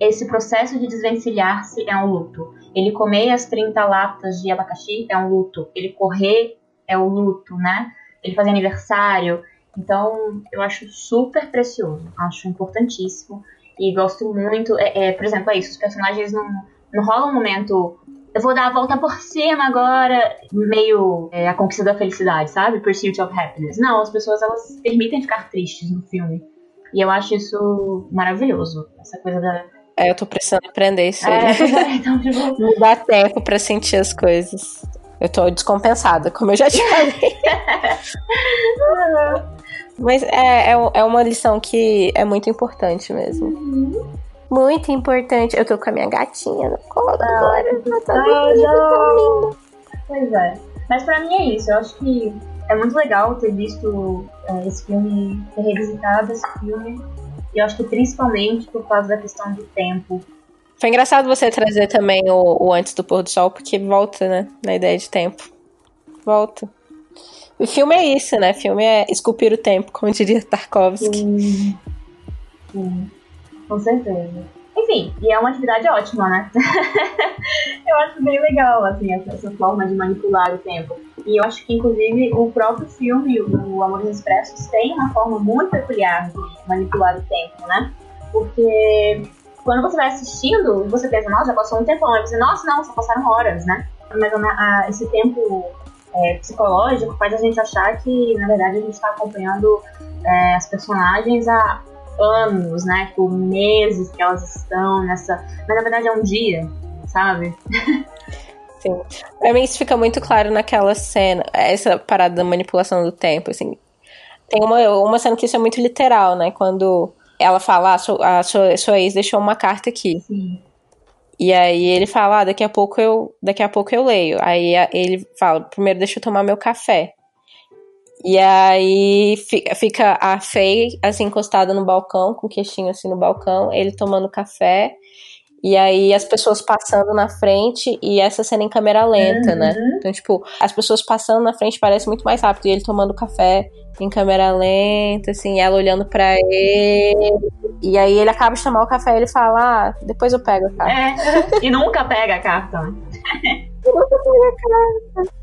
S2: esse processo de desvencilhar-se é um luto. Ele comer as 30 latas de abacaxi é um luto. Ele correr é o luto, né? Ele fazer aniversário. Então, eu acho super precioso. Acho importantíssimo. E gosto muito. É, é, por exemplo, é isso. Os personagens não, não rola um momento. Eu vou dar a volta por cima agora, meio é, a conquista da felicidade, sabe? Pursuit of happiness. Não, as pessoas elas permitem ficar tristes no filme. E eu acho isso maravilhoso. Essa coisa da.
S1: É, eu tô precisando aprender isso aí. É, *laughs* então, tipo... Não dá tempo pra sentir as coisas. Eu tô descompensada, como eu já te falei. *laughs* Mas é, é, é, uma lição que é muito importante mesmo. Uhum. Muito importante. Eu tô com a minha gatinha no colo ah, agora. Ela tá, ah,
S2: Pois é. Mas para mim é isso. Eu acho que é muito legal ter visto é, esse filme, ter revisitado esse filme. E eu acho que principalmente por causa da questão do tempo.
S1: Foi engraçado você trazer também o, o Antes do Pôr do Sol, porque volta, né? Na ideia de tempo. Volta. O filme é isso, né? O filme é esculpir o tempo, como diria Tarkovsky.
S2: Sim. Sim. Com certeza. Enfim, e é uma atividade ótima, né? *laughs* eu acho bem legal, assim, essa, essa, forma de manipular o tempo. E eu acho que, inclusive, o próprio filme, o Amores Expressos, tem uma forma muito peculiar de manipular o tempo, né? Porque quando você vai assistindo, você pensa, nossa, já passou um tempão. Aí você, nossa, não, só passaram horas, né? Mas a, a, esse tempo é, psicológico faz a gente achar que, na verdade, a gente está acompanhando é, as personagens há anos, né? Por meses que elas estão nessa. Mas na verdade é um dia, sabe?
S1: Sim. Pra mim isso fica muito claro naquela cena, essa parada da manipulação do tempo, assim. Tem uma, uma cena que isso é muito literal, né? Quando ela fala, ah, sua, a sua, sua ex deixou uma carta aqui.
S2: Sim.
S1: E aí ele fala, ah, daqui a pouco eu, daqui a pouco eu leio. Aí ele fala, primeiro deixa eu tomar meu café. E aí fica a Faye, assim, encostada no balcão, com o queixinho assim no balcão, ele tomando café. E aí as pessoas passando na frente e essa cena em câmera lenta, né? uhum. né? Então, tipo, as pessoas passando na frente parece muito mais rápido. E ele tomando café em câmera lenta, assim, ela olhando para ele. E aí ele acaba de tomar o café e ele fala, ah, depois eu pego a carta.
S2: É, e nunca pega a carta. *laughs* nunca
S1: pega a carta.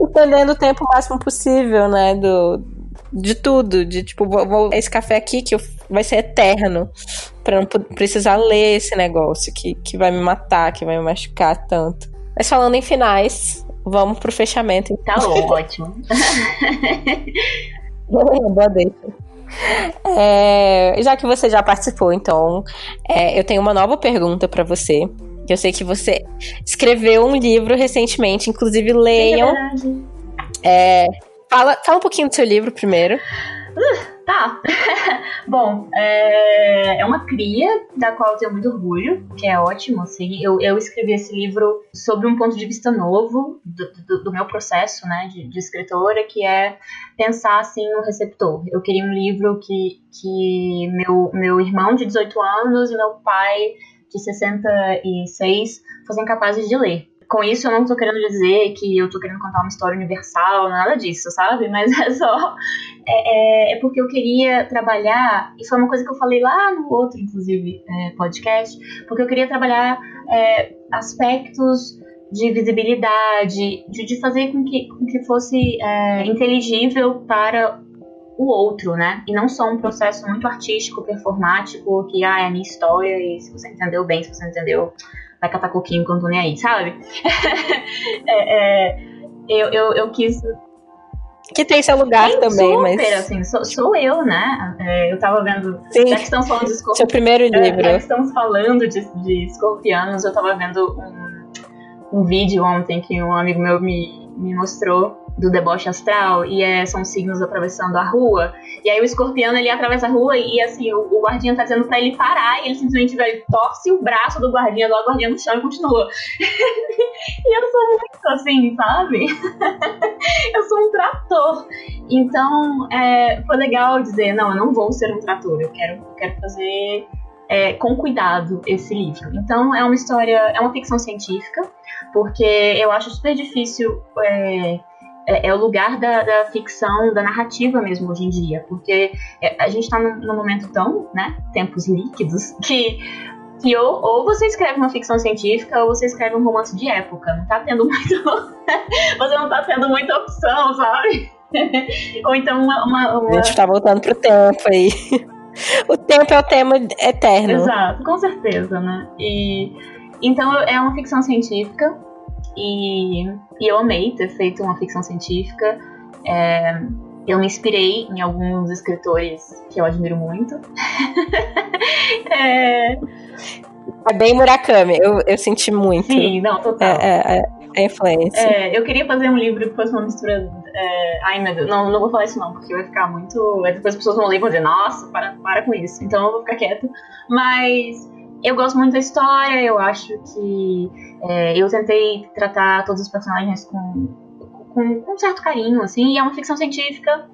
S1: Entendendo o tempo máximo possível, né? Do, de tudo. De tipo, vou, vou esse café aqui que eu, vai ser eterno. Pra não precisar ler esse negócio que, que vai me matar, que vai me machucar tanto. Mas falando em finais, vamos pro fechamento.
S2: Então. Tá ótimo. *laughs*
S1: Boa deixa. É, já que você já participou, então é, eu tenho uma nova pergunta para você. Eu sei que você escreveu um livro recentemente, inclusive leiam. É, fala, fala um pouquinho do seu livro primeiro.
S2: Uh, tá. *laughs* Bom, é, é, uma cria da qual eu tenho muito orgulho, que é ótimo, assim. Eu, eu escrevi esse livro sobre um ponto de vista novo do, do, do meu processo, né, de, de, escritora, que é pensar, assim, no receptor. Eu queria um livro que, que meu, meu irmão de 18 anos e meu pai de 66 fossem capazes de ler. Com isso, eu não tô querendo dizer que eu tô querendo contar uma história universal, nada disso, sabe? *laughs* Mas é só. É, é, é porque eu queria trabalhar. Isso foi uma coisa que eu falei lá no outro, inclusive, é, podcast. Porque eu queria trabalhar é, aspectos de visibilidade, de, de fazer com que, com que fosse é, inteligível para o outro, né? E não só um processo muito artístico, performático, que ah, é a minha história e se você entendeu bem, se você entendeu, vai catar coquinho enquanto nem aí, sabe? *laughs* é, é, eu, eu, eu quis
S1: que tem seu lugar também,
S2: super,
S1: mas.
S2: assim, sou, sou eu, né? É, eu tava vendo.
S1: Sim.
S2: Já que estamos falando de escorpianos.
S1: Seu primeiro livro. É,
S2: já que estamos falando de, de escorpianos, eu tava vendo um, um vídeo ontem que um amigo meu me, me mostrou do deboche astral e é, são signos atravessando a rua. E aí o escorpião ele atravessa a rua e assim, o, o guardinha tá dizendo pra ele parar e ele simplesmente vai, torce o braço do guardinha, do guardinha no chão e continua. *laughs* e eu sou muito assim, sabe? *laughs* eu sou um trator. Então é, foi legal dizer, não, eu não vou ser um trator, eu quero, quero fazer é, com cuidado esse livro. Então é uma história, é uma ficção científica, porque eu acho super difícil é, é, é, o lugar da, da, ficção, da narrativa mesmo hoje em dia, porque é, a gente está num, num, momento tão, né, tempos líquidos, *laughs* que, que ou, ou você escreve uma ficção científica ou você escreve um romance de época, não tá tendo *laughs* muito, você não tá tendo muita opção, sabe? *laughs* ou então uma, uma, uma...
S1: A gente tá voltando pro tempo aí. o tempo é o tema eterno.
S2: Exato, com certeza, né? E então é uma ficção científica e, e eu amei ter feito uma ficção científica. É, eu me inspirei em alguns escritores que eu admiro muito. *laughs*
S1: é... é... bem Murakami, eu, eu senti muito.
S2: Sim, não, total.
S1: É, é, é a influência.
S2: É, eu queria fazer um livro que fosse uma mistura. É... Ai, meu Deus, não, não vou falar isso não, porque vai ficar muito. Depois as pessoas vão ler e vão dizer, nossa, para, para com isso. Então eu vou ficar quieta. Mas eu gosto muito da história, eu acho que é, eu tentei tratar todos os personagens com com, com um certo carinho, assim, e é uma ficção científica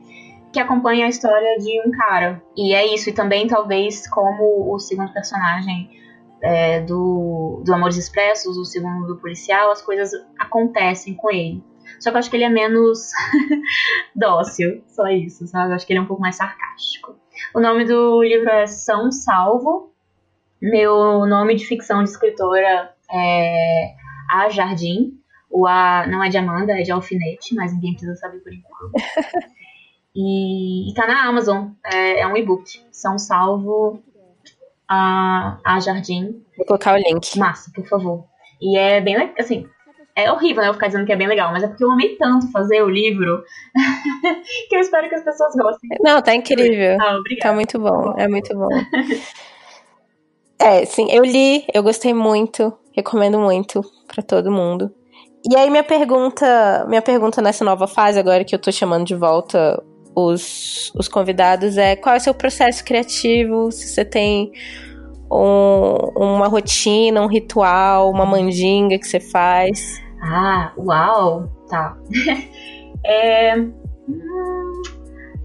S2: que acompanha a história de um cara. E é isso, e também talvez como o segundo personagem é, do, do Amores Expressos, o segundo do policial, as coisas acontecem com ele. Só que eu acho que ele é menos *laughs* dócil, só isso, sabe? Eu acho que ele é um pouco mais sarcástico. O nome do livro é São Salvo. Meu nome de ficção de escritora é A Jardim. O A não é de Amanda, é de alfinete, mas ninguém precisa saber por enquanto. *laughs* e, e tá na Amazon, é, é um e-book. São Salvo a, a Jardim.
S1: Vou colocar o link.
S2: Massa, por favor. E é bem, assim, é horrível, né? Eu ficar dizendo que é bem legal, mas é porque eu amei tanto fazer o livro *laughs* que eu espero que as pessoas gostem.
S1: Não, tá incrível.
S2: Ah, obrigada.
S1: Tá muito bom, é muito bom. *laughs* é, sim, eu li, eu gostei muito, recomendo muito para todo mundo. E aí minha pergunta, minha pergunta nessa nova fase agora que eu tô chamando de volta os, os convidados é qual é o seu processo criativo, se você tem um, uma rotina, um ritual, uma mandinga que você faz.
S2: Ah, uau! Tá. *laughs* é. Hum,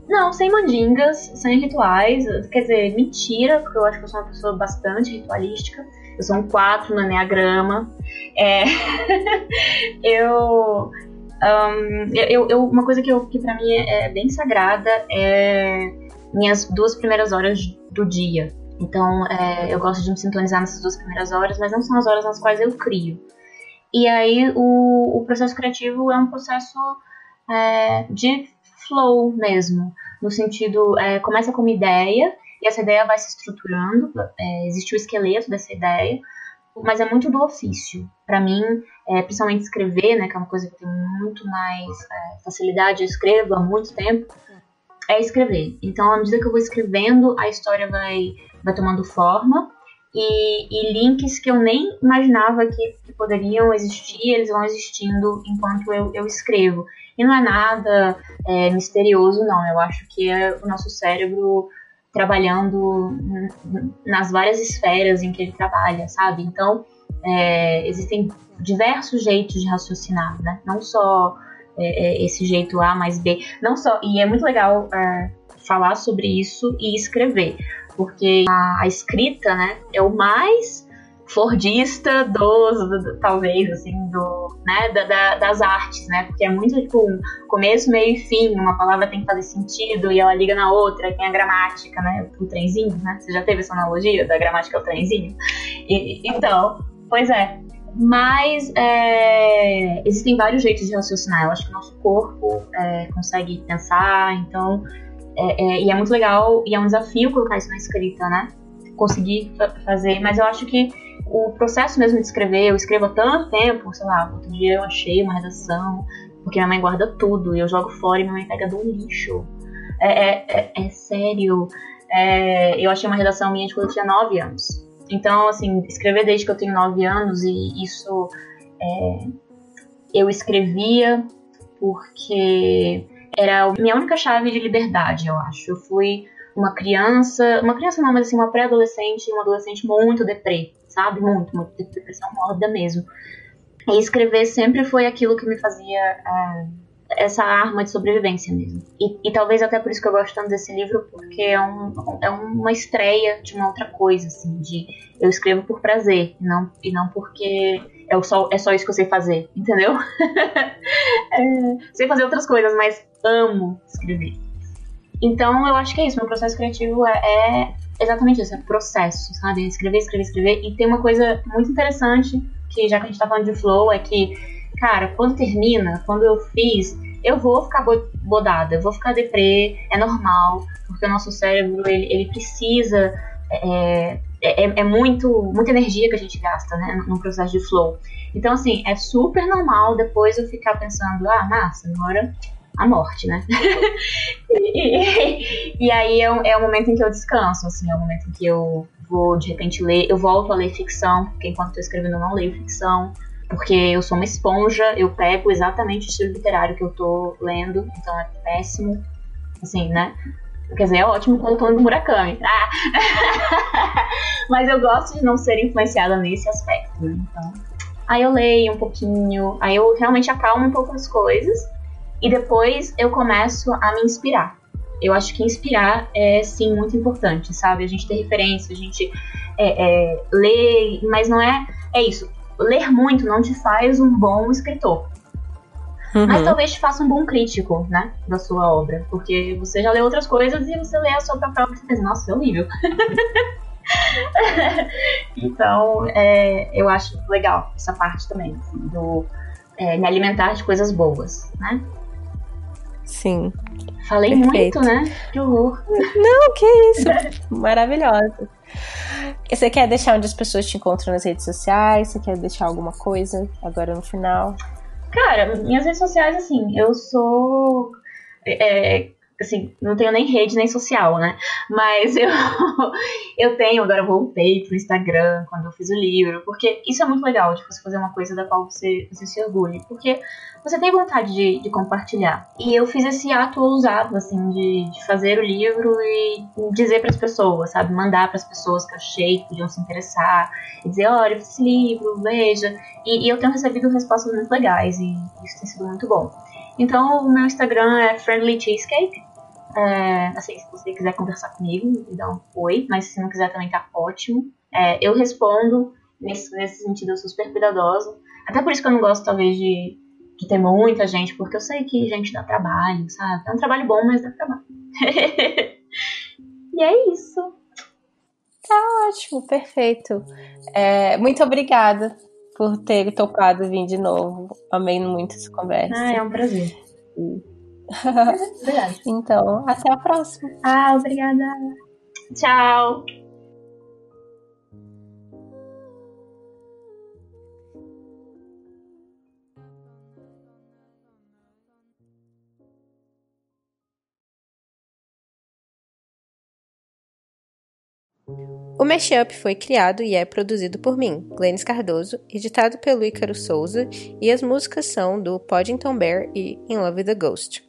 S2: não, sem mandingas, sem rituais. Quer dizer, mentira, porque eu acho que eu sou uma pessoa bastante ritualística. Eu sou um 4 no Enneagrama. É, *laughs* eu, um, eu, eu, Uma coisa que, eu, que pra mim é, é bem sagrada é minhas duas primeiras horas do dia. Então, é, eu gosto de me sintonizar nessas duas primeiras horas, mas não são as horas nas quais eu crio. E aí o, o processo criativo é um processo é, de flow mesmo, no sentido, é, começa com uma ideia e essa ideia vai se estruturando, é, existe o esqueleto dessa ideia, mas é muito do ofício. Para mim, é, principalmente escrever, né, que é uma coisa que tem muito mais é, facilidade, eu escrevo há muito tempo, é escrever. Então, à medida que eu vou escrevendo, a história vai, vai tomando forma e, e, links que eu nem imaginava que, que, poderiam existir, eles vão existindo enquanto eu, eu escrevo. E não é nada é, misterioso, não. Eu acho que é o nosso cérebro trabalhando nas várias esferas em que ele trabalha, sabe? Então, é, existem diversos jeitos de raciocinar, né? Não só é, é esse jeito A mais B, não só. E é muito legal é, falar sobre isso e escrever, porque a, a escrita, né, é o mais fordista dos, do, do, talvez, assim, do, né, da, da, das artes, né, porque é muito, tipo, começo, meio e fim, uma palavra tem que fazer sentido e ela liga na outra, tem a gramática, né, o trenzinho, né, você já teve essa analogia da gramática ao trenzinho? E, então, pois é, mas é, existem vários jeitos de raciocinar, eu acho que o nosso corpo é, consegue pensar, então é, é, e é muito legal e é um desafio colocar isso na escrita, né? Conseguir fazer, mas eu acho que o processo mesmo de escrever, eu escrevo há tanto tempo, sei lá, outro dia eu achei uma redação, porque minha mãe guarda tudo e eu jogo fora e minha mãe pega do lixo. É, é, é, é sério. É, eu achei uma redação minha de quando eu tinha 9 anos. Então, assim, escrever desde que eu tenho 9 anos e isso. É, eu escrevia porque era a minha única chave de liberdade, eu acho. Eu fui uma criança, uma criança não, mas assim, uma pré-adolescente, uma adolescente muito deprê, sabe? Muito, muito depressão mórbida mesmo. E escrever sempre foi aquilo que me fazia é, essa arma de sobrevivência mesmo. E, e, talvez até por isso que eu gosto tanto desse livro, porque é, um, é uma estreia de uma outra coisa, assim, de eu escrevo por prazer, e não, e não porque é só, é só isso que eu sei fazer, entendeu? *laughs* é, sei fazer outras coisas, mas amo escrever. Então eu acho que é isso, meu processo criativo é, é exatamente isso, é processo, sabe? Escrever, escrever, escrever. E tem uma coisa muito interessante, que já que a gente tá falando de flow, é que, cara, quando termina, quando eu fiz, eu vou ficar bodada, eu vou ficar deprê, é normal, porque o nosso cérebro, ele, ele precisa é, é, é, muito, muita energia que a gente gasta, né, no processo de flow. Então, assim, é super normal depois eu ficar pensando, ah, massa, agora a morte, né? *laughs* e, e, aí é, é o momento em que eu descanso, assim, é o momento em que eu vou, de repente, ler, eu volto a ler ficção, porque enquanto estou escrevendo eu não leio ficção, porque eu sou uma esponja, eu pego exatamente o estilo literário que eu tô lendo, então é péssimo, assim, né? Quer dizer, é ótimo quando eu tô lendo Murakami. Ah! *laughs* Mas eu gosto de não ser influenciada nesse aspecto, né? Então, aí eu leio um pouquinho, aí eu realmente acalmo um pouco as coisas, e depois eu começo a me inspirar. Eu acho que inspirar é sim muito importante, sabe? A gente ter referência, a gente é, é, ler, mas não é. É isso. Ler muito não te faz um bom escritor. Uhum. Mas talvez te faça um bom crítico, né? Da sua obra. Porque você já leu outras coisas e você lê a sua própria obra e pensa, nossa, é horrível. *laughs* então, é, eu acho legal essa parte também, assim, do é, me alimentar de coisas boas, né?
S1: Sim.
S2: Falei Perfeito. muito, né? Que horror.
S1: Não, que isso. *laughs* Maravilhosa. Você quer deixar onde as pessoas te encontram nas redes sociais? Você quer deixar alguma coisa agora no final?
S2: Cara, minhas redes sociais, assim, eu sou. É, assim, não tenho nem rede nem social, né? Mas eu, *laughs* eu tenho, agora eu voltei pro Instagram quando eu fiz o livro, porque isso é muito legal de você fazer uma coisa da qual você, você se orgulhe, porque você tem vontade de, de compartilhar. E eu fiz esse ato ousado, assim, de, de fazer o livro e dizer para as pessoas, sabe? Mandar para as pessoas que eu achei que podiam se interessar, e dizer: olha, eu fiz esse livro, veja. E, e eu tenho recebido respostas muito legais e isso tem sido muito bom. Então, o meu Instagram é Friendly Cheesecake. É, assim, se você quiser conversar comigo, me dá um oi, mas se não quiser também tá ótimo. É, eu respondo, nesse, nesse sentido eu sou super cuidadosa. Até por isso que eu não gosto, talvez, de, de ter muita gente, porque eu sei que gente dá trabalho, sabe? É um trabalho bom, mas dá trabalho. *laughs* e é isso.
S1: Tá ótimo, perfeito. É, muito obrigada por ter topado vir de novo. Amei muito essa conversa.
S2: Ah, é um prazer. *laughs*
S1: Então, até a próxima.
S2: Ah, obrigada. Tchau.
S1: O Mashup foi criado e é produzido por mim, Glennis Cardoso, editado pelo Ícaro Souza, e as músicas são do Poddington Bear e In Love with the Ghost.